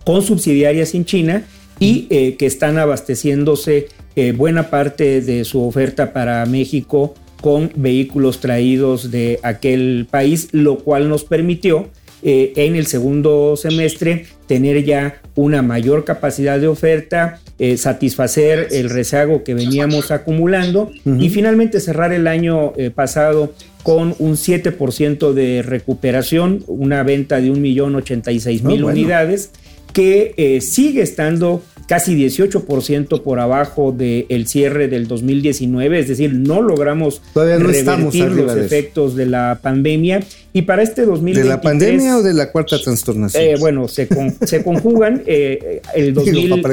con subsidiarias en China y eh, que están abasteciéndose eh, buena parte de su oferta para México con vehículos traídos de aquel país, lo cual nos permitió en el segundo semestre tener ya una mayor capacidad de oferta, satisfacer el rezago que veníamos acumulando y finalmente cerrar el año pasado con un 7% de recuperación, una venta de 1.086.000 unidades, que eh, sigue estando casi 18% por abajo del cierre del 2019, es decir, no logramos Todavía no revertir los efectos de la pandemia. Y para este 2023... ¿De la pandemia o de la cuarta trastornación? Eh, bueno, se, se conjugan. Eh, el, 2000,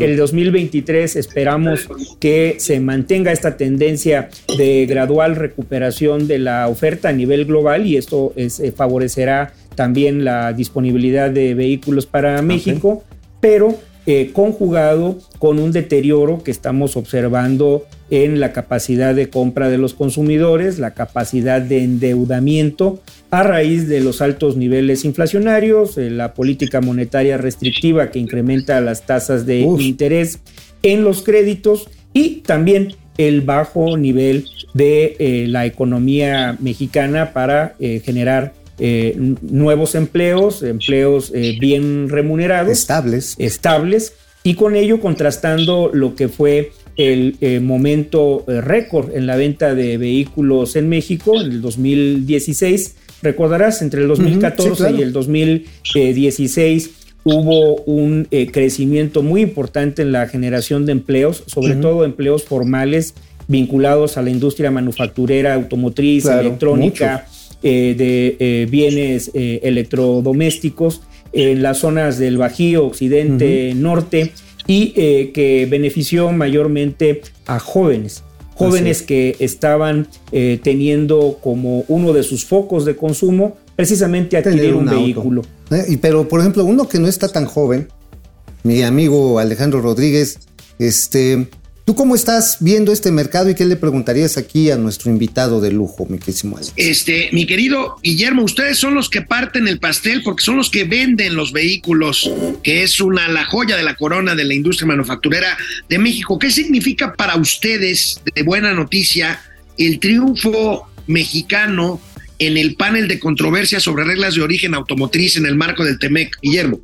el 2023 esperamos que se mantenga esta tendencia de gradual recuperación de la oferta a nivel global y esto es, eh, favorecerá también la disponibilidad de vehículos para México, pero eh, conjugado con un deterioro que estamos observando en la capacidad de compra de los consumidores, la capacidad de endeudamiento a raíz de los altos niveles inflacionarios, eh, la política monetaria restrictiva que incrementa las tasas de interés en los créditos y también el bajo nivel de eh, la economía mexicana para generar eh, nuevos empleos, empleos eh, bien remunerados. Estables. Estables. Y con ello contrastando lo que fue el eh, momento récord en la venta de vehículos en México en el 2016. Recordarás, entre el 2014 y el 2016 hubo un crecimiento muy importante en la generación de empleos, sobre todo empleos formales vinculados a la industria manufacturera, automotriz, electrónica, eh, de eh, bienes eh, electrodomésticos en las zonas del Bajío, Occidente, Norte, y que benefició mayormente a jóvenes. Jóvenes que estaban teniendo como uno de sus focos de consumo precisamente adquirir un, vehículo. Y pero, por ejemplo, uno que no está tan joven, mi amigo Alejandro Rodríguez, este, ¿Tú cómo estás viendo este mercado y qué le preguntarías aquí a nuestro invitado de lujo, mi querido Alex? Este, mi querido Guillermo, ustedes son los que parten el pastel porque son los que venden los vehículos, que es una la joya de la corona de la industria manufacturera de México. ¿Qué significa para ustedes de buena noticia el triunfo mexicano en el panel de controversia sobre reglas de origen automotriz en el marco del TEMEC, Guillermo.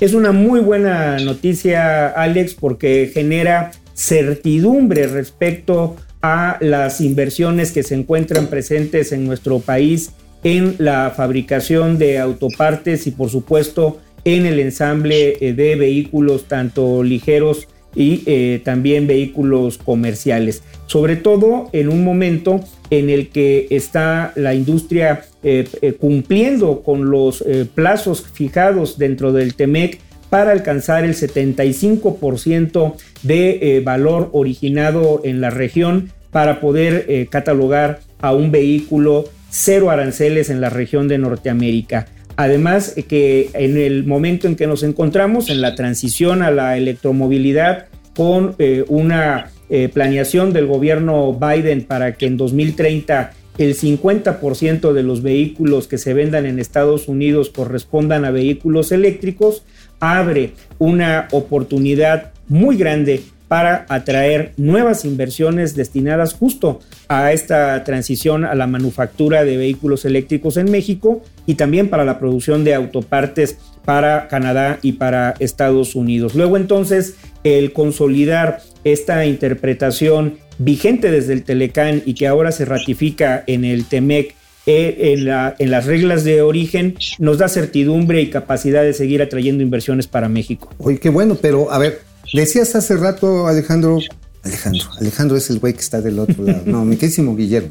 Es una muy buena noticia, Alex, porque genera certidumbre respecto a las inversiones que se encuentran presentes en nuestro país en la fabricación de autopartes y por supuesto en el ensamble eh, de vehículos tanto ligeros y eh, también vehículos comerciales. Sobre todo en un momento en el que está la industria eh, cumpliendo con los plazos fijados dentro del TEMEC para alcanzar el 75% de valor originado en la región para poder catalogar a un vehículo cero aranceles en la región de Norteamérica. Además que en el momento en que nos encontramos en la transición a la electromovilidad con eh, una eh, planeación del gobierno Biden para que en 2030 el 50% de los vehículos que se vendan en Estados Unidos correspondan a vehículos eléctricos, abre una oportunidad muy grande para atraer nuevas inversiones destinadas justo a esta transición a la manufactura de vehículos eléctricos en México y también para la producción de autopartes para Canadá y para Estados Unidos. Luego entonces el consolidar esta interpretación vigente desde el Telecán y que ahora se ratifica en el TEMEC eh, en, en, las reglas de origen nos da certidumbre y capacidad de seguir atrayendo inversiones para México. Oye, qué bueno, pero a ver, Decías hace rato, Alejandro, Alejandro, Alejandro es el güey que está del otro lado. No, mi querísimo Guillermo.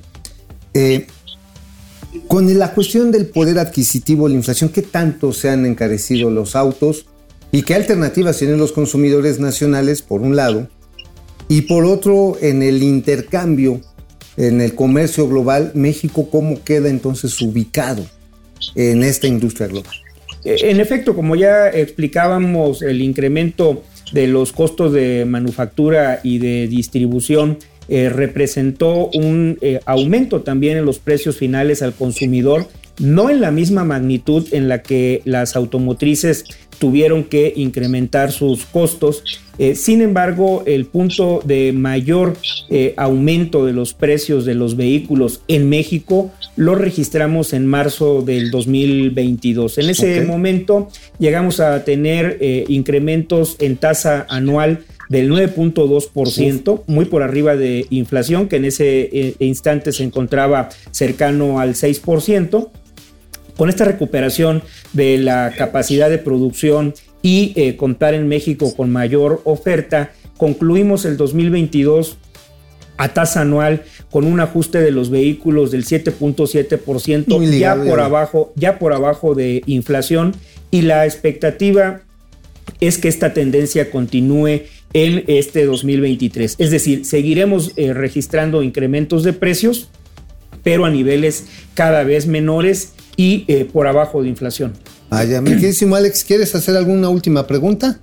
Eh, con la cuestión del poder adquisitivo, la inflación, ¿qué tanto se han encarecido los autos? ¿Y qué alternativas tienen los consumidores nacionales, por un lado? Y por otro, en el intercambio, en el comercio global, México, ¿cómo queda entonces ubicado en esta industria global? En efecto, como ya explicábamos, el incremento de los costos de manufactura y de distribución eh, representó un eh, aumento también en los precios finales al consumidor, no en la misma magnitud en la que las automotrices tuvieron que incrementar sus costos. Eh, sin embargo, el punto de mayor eh, aumento de los precios de los vehículos en México lo registramos en marzo del 2022. En ese momento llegamos a tener eh, incrementos en tasa anual del 9.2%, muy por arriba de inflación, que en ese instante se encontraba cercano al 6%. Con esta recuperación de la capacidad de producción y eh, contar en México con mayor oferta, concluimos el 2022 a tasa anual con un ajuste de los vehículos del 7.7% ya por abajo ya por abajo de inflación y la expectativa es que esta tendencia continúe en este 2023. Es decir, seguiremos eh, registrando incrementos de precios, pero a niveles cada vez menores y eh, por abajo de inflación. Vaya, mi queridísimo Alex, ¿quieres hacer alguna última pregunta?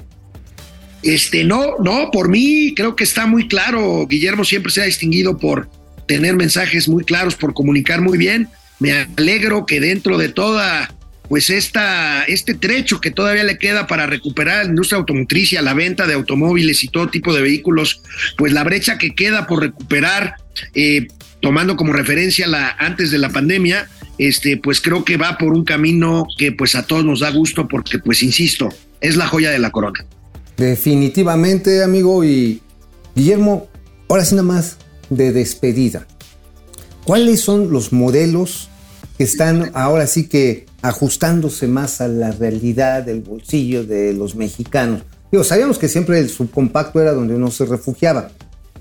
Este, no, no, por mí creo que está muy claro. Guillermo siempre se ha distinguido por tener mensajes muy claros, por comunicar muy bien. Me alegro que dentro de toda, pues esta, este trecho que todavía le queda para recuperar la industria automotriz y a la venta de automóviles y todo tipo de vehículos, pues la brecha que queda por recuperar, eh, tomando como referencia la antes de la pandemia, este, pues creo que va por un camino que pues a todos nos da gusto porque pues insisto, es la joya de la corona. Definitivamente, amigo, y Guillermo, ahora sí nada más de despedida. ¿Cuáles son los modelos que están ahora sí que ajustándose más a la realidad del bolsillo de los mexicanos? Digo, sabíamos que siempre el subcompacto era donde uno se refugiaba.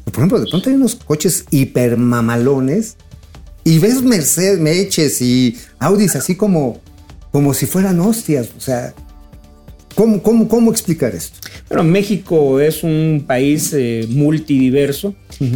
Por ejemplo, de pronto hay unos coches hipermamalones y ves Mercedes, Meches y Audis así como, como si fueran hostias. O sea, ¿cómo, cómo, cómo explicar esto? Bueno, México es un país eh, multidiverso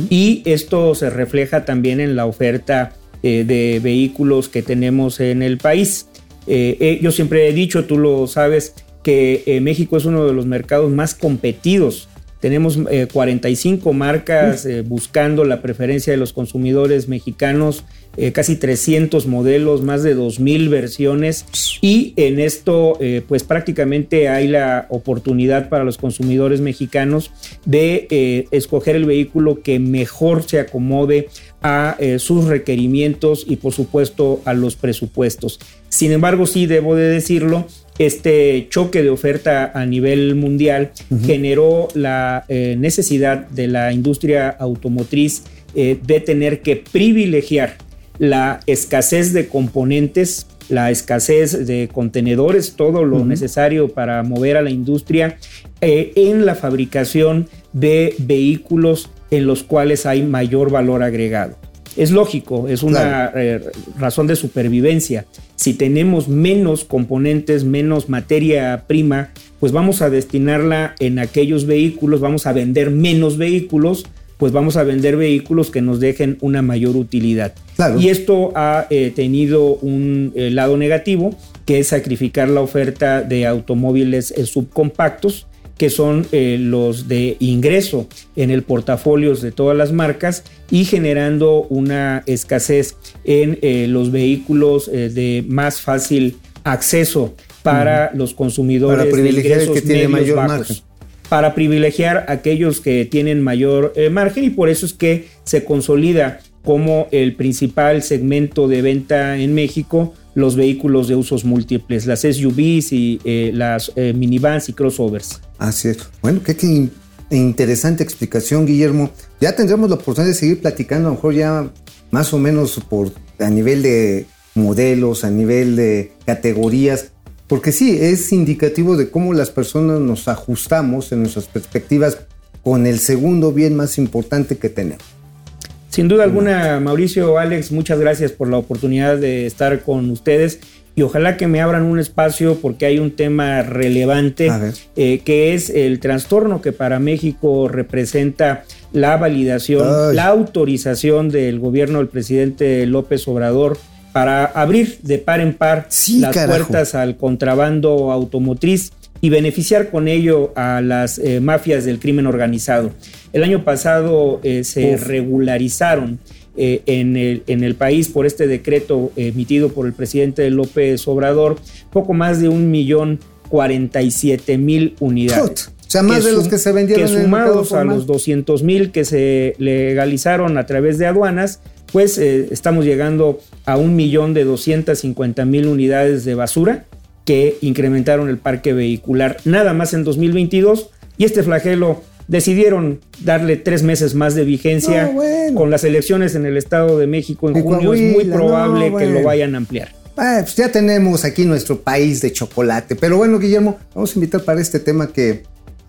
y esto se refleja también en la oferta eh, de vehículos que tenemos en el país. Eh, yo siempre he dicho, tú lo sabes, que México es uno de los mercados más competidos Tenemos eh, 45 marcas eh, buscando la preferencia de los consumidores mexicanos, eh, casi 300 modelos, más de 2.000 versiones y en esto eh, pues prácticamente hay la oportunidad para los consumidores mexicanos de eh, escoger el vehículo que mejor se acomode a eh, sus requerimientos y por supuesto a los presupuestos. Sin embargo, sí debo de decirlo, este choque de oferta a nivel mundial generó la eh, necesidad de la industria automotriz eh, de tener que privilegiar la escasez de componentes, la escasez de contenedores, todo lo necesario para mover a la industria eh, en la fabricación de vehículos en los cuales hay mayor valor agregado. Es lógico, es una razón de supervivencia. Si tenemos menos componentes, menos materia prima, pues vamos a destinarla en aquellos vehículos, vamos a vender menos vehículos, pues vamos a vender vehículos que nos dejen una mayor utilidad. Claro. Y esto ha eh, tenido un eh, lado negativo, que es sacrificar la oferta de automóviles eh, subcompactos, que son eh, los de ingreso en el portafolio de todas las marcas y generando una escasez en eh, los vehículos eh, de más fácil acceso para los consumidores Para privilegiar de el que ingresos tiene mayor bajos margen. para privilegiar a aquellos que tienen mayor margen y por eso es que se consolida como el principal segmento de venta en México los vehículos de usos múltiples, las SUVs y eh, las eh, minivans y crossovers. Así es. Bueno, qué, qué in- interesante explicación, Guillermo. Ya tendremos la oportunidad de seguir platicando, a lo mejor ya más o menos por a nivel de modelos, a nivel de categorías, porque sí, es indicativo de cómo las personas nos ajustamos en nuestras perspectivas con el segundo bien más importante que tenemos. Sin duda alguna, Mauricio, Alex, muchas gracias por la oportunidad de estar con ustedes y ojalá que me abran un espacio porque hay un tema relevante eh, que es el trastorno que para México representa la validación, Ay. la autorización del gobierno del presidente López Obrador para abrir de par en par Sí, las carajo. puertas al contrabando automotriz y beneficiar con ello a las eh, mafias del crimen organizado. El año pasado eh, se Uf. regularizaron eh, en, el, en el país por este decreto emitido por el presidente López Obrador poco más de un millón cuarenta y siete mil unidades. O sea, más de los que se vendieron que en el mercado sumados a los 200 mil que se legalizaron a través de aduanas, pues estamos llegando a un millón de 250 mil unidades de basura que incrementaron el parque vehicular nada más en 2022 y este flagelo decidieron darle tres meses más de vigencia No, bueno. con las elecciones en el Estado de México en junio es muy probable no, que lo vayan a ampliar. Ah, pues ya tenemos aquí nuestro país de chocolate. Pero bueno, Guillermo, vamos a invitar para este tema que,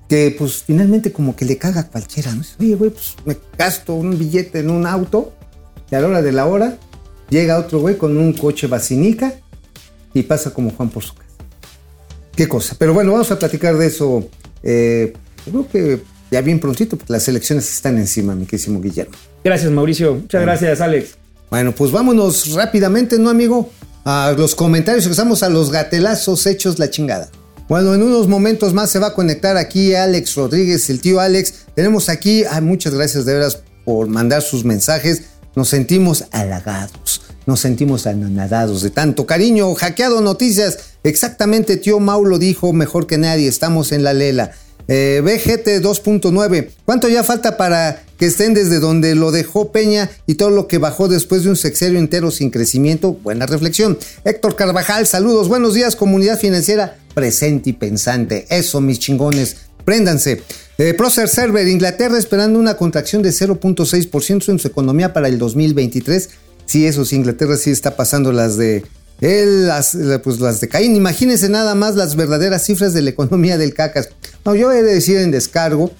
que pues finalmente como que le caga a cualquiera. ¿no? Oye, güey, pues me gasto un billete en un auto y a la hora de la hora llega otro güey con un coche vacinica y pasa como Juan por su casa. Qué cosa. Pero bueno, vamos a platicar de eso. eh, creo que ya bien prontito, porque las elecciones están encima, mi querísimo Guillermo. Gracias Mauricio, muchas gracias Alex. Bueno, pues vámonos rápidamente, ¿no, amigo? A los comentarios, empezamos a los gatelazos hechos la chingada. Bueno, en unos momentos más se va a conectar aquí Alex Rodríguez, el tío Alex. Tenemos aquí, ah, muchas gracias de veras por mandar sus mensajes. Nos sentimos halagados, nos sentimos anonadados de tanto cariño. Hackeado noticias, exactamente, tío Mau lo dijo mejor que nadie, estamos en la lela. Eh, BGT 2.9. ¿Cuánto ya falta para que estén desde donde lo dejó Peña y todo lo que bajó después de un sexenio entero sin crecimiento? Buena reflexión. Héctor Carvajal, saludos. Buenos días, comunidad financiera presente y pensante. Eso, mis chingones. Préndanse. Eh, Procer Server, Inglaterra esperando una contracción de 0.6% en su economía para el 2023. Sí, eso sí, Inglaterra sí está pasando las de él, las, la- pues las de Caín. Imagínense nada más las verdaderas cifras de la economía del cacas. No, yo he de decir en descargo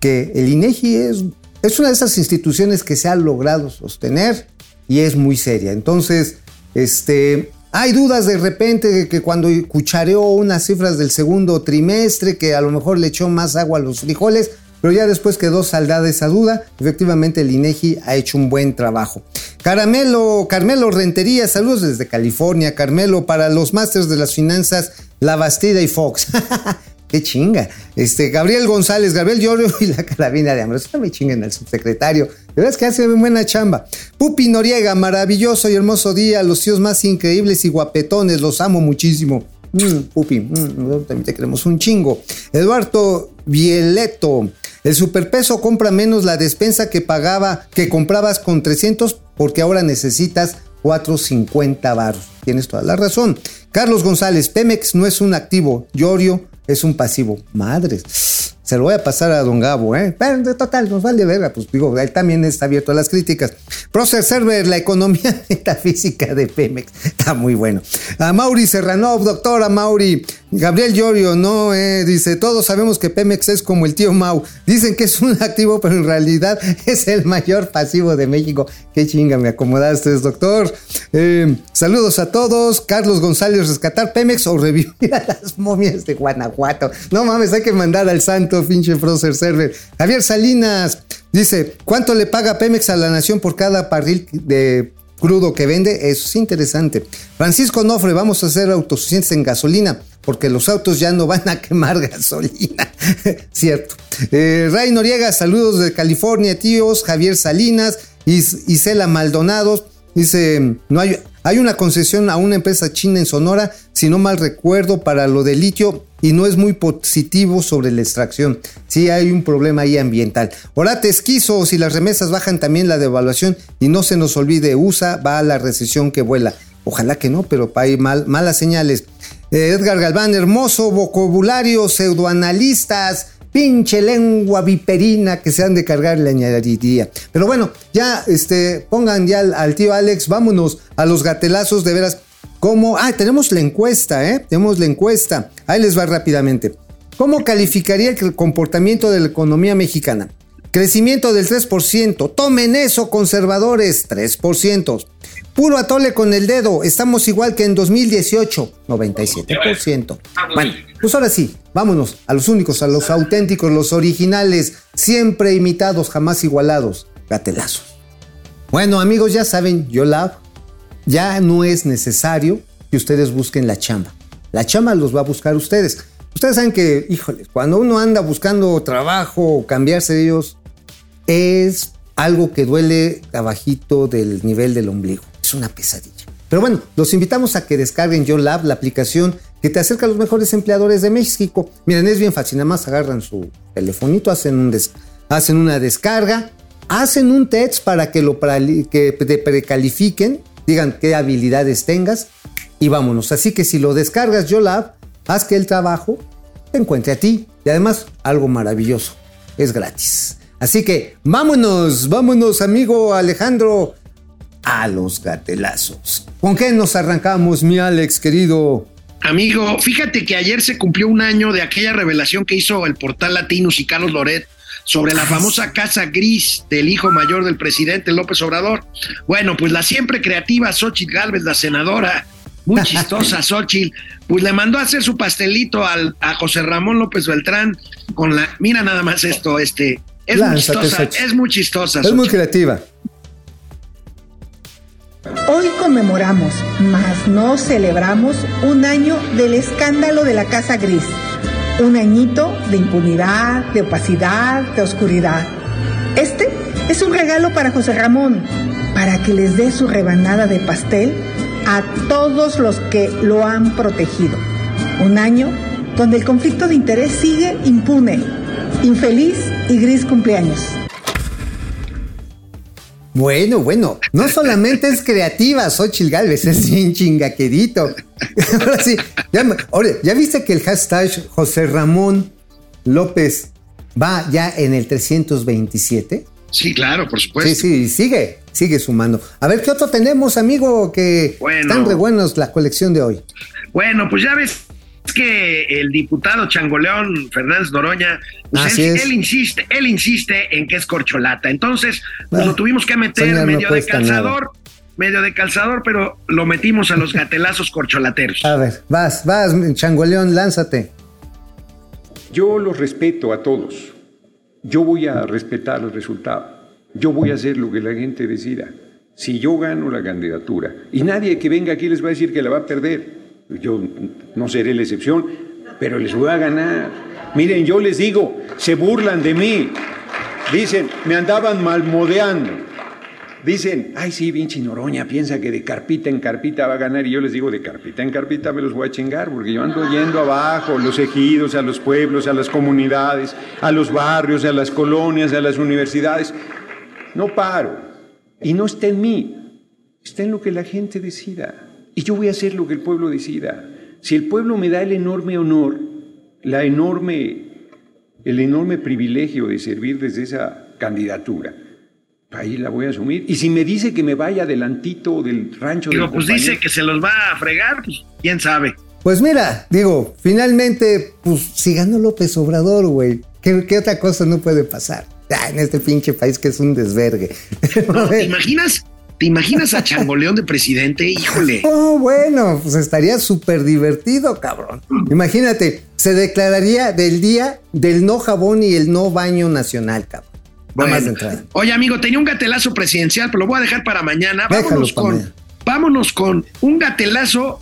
que el INEGI es, es una de esas instituciones que se ha logrado sostener y es muy seria. Entonces, este, hay dudas de repente de que cuando cuchareó unas cifras del segundo trimestre, que a lo mejor le echó más agua a los frijoles, pero ya después quedó saldada esa duda. Efectivamente, el ha hecho un buen trabajo. Caramelo, Carmelo Rentería, saludos desde California. Carmelo, para los másters de las finanzas, La Bastida y Fox. Qué chinga. Este, Gabriel González, Gabriel Llorio y la carabina de Ambrosio. No me chinguen al subsecretario. De verdad es que hace buena chamba. Pupi Noriega, maravilloso y hermoso día. Los tíos más increíbles y guapetones. Los amo muchísimo. Mm, Pupi, mm, también te queremos un chingo. Eduardo Vieleto. El superpeso compra menos la despensa que pagaba, que comprabas con 300 porque ahora necesitas 450 baros. Tienes toda la razón. Carlos González, Pemex no es un activo, Llorio es un pasivo. Madres. Se lo voy a pasar a don Gabo, ¿eh? Pero de total, nos vale verga. Pues digo, él también está abierto a las críticas. Procer Server, la economía metafísica de Pemex. Está muy bueno. A Mauri Serranov, doctora Mauri. Gabriel Llorio, no, eh, dice, todos sabemos que Pemex es como el tío Mau. Dicen que es un activo, pero en realidad es el mayor pasivo de México. Qué chinga, me acomodaste, doctor. Eh, saludos a todos. Carlos González, rescatar Pemex o revivir a las momias de Guanajuato. No mames, hay que mandar al santo pinche Procer Server. Javier Salinas dice, ¿cuánto le paga Pemex a la nación por cada barril de crudo que vende? Eso es interesante. Francisco Nofre, vamos a ser autosuficientes en gasolina, porque los autos ya no van a quemar gasolina. Cierto. Eh, Ray Noriega, saludos de California, tíos. Javier Salinas, Is Isela Maldonados. Dice, no hay, hay una concesión a una empresa china en Sonora, si no mal recuerdo, para lo de litio y no es muy positivo sobre la extracción. Sí hay un problema ahí ambiental. Orate esquizo, si las remesas bajan también la devaluación y no se nos olvide, USA va a la recesión que vuela. Ojalá que no, pero hay mal, malas señales. Eh, Edgar Galván, hermoso vocabulario, pseudoanalistas, pinche lengua viperina que se han de cargar la añadiría. Pero bueno, ya este, pongan ya al, al, tío Alex, vámonos a los gatelazos de veras. ¿Cómo? Ah, tenemos la encuesta, ¿eh? Tenemos la encuesta. Ahí les va rápidamente. ¿Cómo calificaría el comportamiento de la economía mexicana? Crecimiento del 3%. Tomen eso, conservadores, 3%. Puro atole con el dedo. Estamos igual que en 2018, 97%. Bueno, pues ahora sí, vámonos a los únicos, a los auténticos, los originales, siempre imitados, jamás igualados. Gatelazos. Bueno, amigos, ya saben, yo la ya no es necesario que ustedes busquen la chamba. La chamba los va a buscar ustedes. Ustedes saben que, híjole, cuando uno anda buscando trabajo o cambiarse de ellos, es algo que duele abajito del nivel del ombligo. Es una pesadilla. Pero bueno, los invitamos a que descarguen YoLab, la aplicación que te acerca a los mejores empleadores de México. Miren, es bien fácil, nada más agarran su telefonito, hacen, un hacen una descarga, hacen un test para que lo que te precalifiquen, digan qué habilidades tengas y vámonos. Así que si lo descargas YoLab, haz que el trabajo te encuentre a ti. Y además, algo maravilloso, es gratis. Así que vámonos, vámonos, amigo Alejandro, a los gatelazos. ¿Con qué nos arrancamos, mi Alex, querido? Amigo, fíjate que ayer se cumplió un año de aquella revelación que hizo el portal Latinos y Carlos Loret sobre la famosa casa gris del hijo mayor del presidente López Obrador. Bueno, pues la siempre creativa Xochitl Galvez, la senadora, muy chistosa Xochitl, pues le mandó a hacer su pastelito al, a José Ramón López Beltrán con la, mira nada más esto, este, es Lánzate, muy chistosa, Xochitl. es muy chistosa. Es muy creativa. Hoy conmemoramos, mas no celebramos, un año del escándalo de la Casa Gris. Un añito de impunidad, de opacidad, de oscuridad. Este es un regalo para José Ramón, para que les dé su rebanada de pastel a todos los que lo han protegido. Un año donde el conflicto de interés sigue impune. Infeliz y gris cumpleaños. Bueno, bueno, no solamente es creativa Xochitl Galvez, es bien chingaquerito. Ahora sí, ya, ahora, ¿ya viste que el hashtag José Ramón López va ya en el 327? Sí, claro, por supuesto. Sí, sí, sigue, sigue sumando. A ver, ¿qué otro tenemos, amigo? Que Bueno. están re buenos la colección de hoy. Bueno, pues ya ves que el diputado Changoleón Fernández Noroña, pues Así él, es. él insiste, él insiste en que es corcholata. Entonces, pues Ah, lo tuvimos que meter no medio de calzador, medio de calzador, pero lo metimos a los gatelazos corcholateros. A ver, vas, vas, Changoleón, lánzate. Yo los respeto a todos. Yo voy a respetar el resultado. Yo voy a hacer lo que la gente decida. Si yo gano la candidatura y nadie que venga aquí les va a decir que la va a perder, yo no seré la excepción. pero les voy a ganar. Miren, yo les digo, se burlan de mí. Dicen, me andaban malmodeando. Dicen, ay sí, Vinci Noroña piensa que de carpita en carpita va a ganar y yo les digo, de carpita en carpita me los voy a chingar porque yo ando yendo abajo, los ejidos, a los pueblos, a las comunidades, a los barrios, a las colonias, a las universidades. No paro. Y no está en mí, está en lo que la gente decida. Y yo voy a hacer lo que el pueblo decida. Si el pueblo me da el enorme honor, la enorme, el enorme privilegio de servir desde esa candidatura, ahí la voy a asumir. Y si me dice que me vaya adelantito del rancho Digo, del pues compañero, dice que se los va a fregar, pues quién sabe. Pues mira, digo, finalmente, pues si ganó López Obrador, güey, ¿qué, qué otra cosa no puede pasar? Ah, en este pinche país que es un desvergue. No, ¿Te imaginas? ¿Te imaginas a Changoleón de presidente? Híjole. Oh, bueno, pues estaría súper divertido, cabrón. Imagínate, se declararía del día del no jabón y el no baño nacional, cabrón. Bueno. Oye, amigo, tenía un gatelazo presidencial, pero lo voy a dejar para mañana. Vámonos con, vámonos con un gatelazo,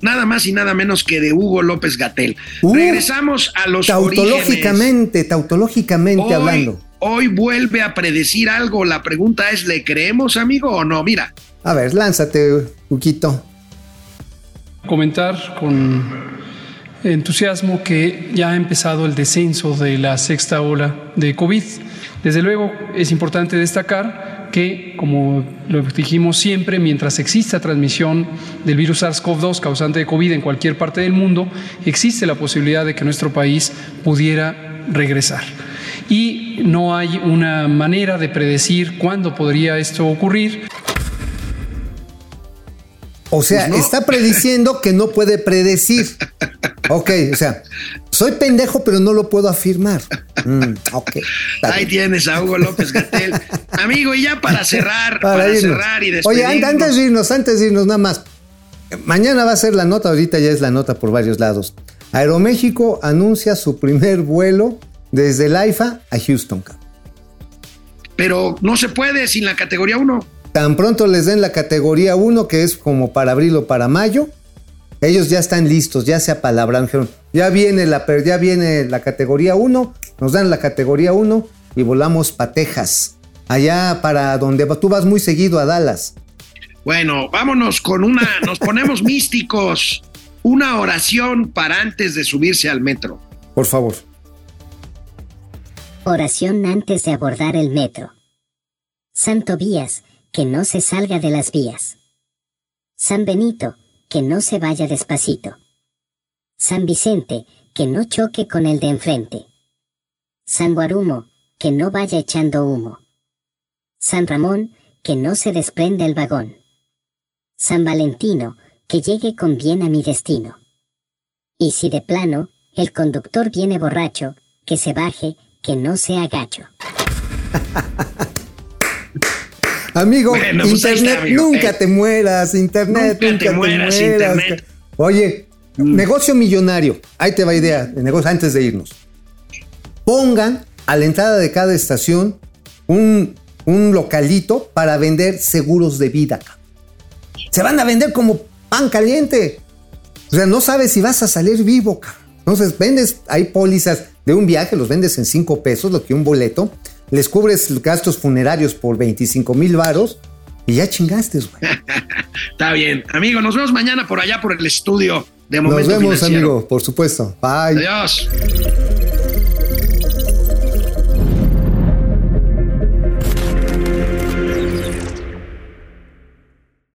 nada más y nada menos que de Hugo López Gatel. Uh, Regresamos a los orígenes. Tautológicamente, tautológicamente Hoy, hablando. Hoy vuelve a predecir algo. La pregunta es, ¿le creemos, amigo, o no? Mira, A ver, lánzate, Uquito. comentar con entusiasmo que ya ha empezado el descenso de la sexta ola de COVID. Desde luego es importante destacar que, como lo dijimos siempre, mientras exista transmisión del virus SARS-CoV-2 causante de COVID en cualquier parte del mundo, existe la posibilidad de que nuestro país pudiera regresar. Y no hay una manera de predecir cuándo podría esto ocurrir. O sea, Pues no. está prediciendo que no puede predecir. Ok, o sea, soy pendejo, pero no lo puedo afirmar. Mm, ok. está ahí tienes a Hugo López Gatel. amigo, y ya para cerrar, para, irnos. cerrar y Oye, despedirnos. an- antes de irnos, antes de irnos, nada más. Mañana va a ser la nota, ahorita ya es la nota por varios lados. Aeroméxico anuncia su primer vuelo desde el AIFA a Houston. Pero no se puede sin la categoría 1. Tan pronto les den la categoría 1, que es como para abril o para mayo, ellos ya están listos, ya se apalabraron. Dijeron, ya viene la, ya viene la categoría 1, nos dan la categoría 1 y volamos para Texas. Allá para donde tú vas muy seguido a Dallas. Bueno, vámonos con una, nos ponemos místicos. Una oración para antes de subirse al metro. Por favor. Oración antes de abordar el metro. San Tobías, que no se salga de las vías. San Benito, que no se vaya despacito. San Vicente, que no choque con el de enfrente. San Guarumo, que no vaya echando humo. San Ramón, que no se desprenda el vagón. San Valentino, que llegue con bien a mi destino. Y si de plano, el conductor viene borracho, que se baje, que no sea gacho. Amigo, Bueno, pues internet, está, amigo. nunca Eh. te mueras, internet, Nunca nunca, te te mueras, mueras. internet. Mm. Oye, negocio millonario, ahí te va idea de negocio antes de irnos. Pongan a la entrada de cada estación un, un localito para vender seguros de vida. Se van a vender como pan caliente. O sea, no sabes si vas a salir vivo. Entonces, vendes, hay pólizas de un viaje, los vendes en 5 pesos, lo que un boleto. Les cubres gastos funerarios por 25 mil varos y ya chingaste, güey. Está bien. Amigo, nos vemos mañana por allá por el estudio de Nos Momento vemos, Financiero. amigo, por supuesto. Bye. Adiós.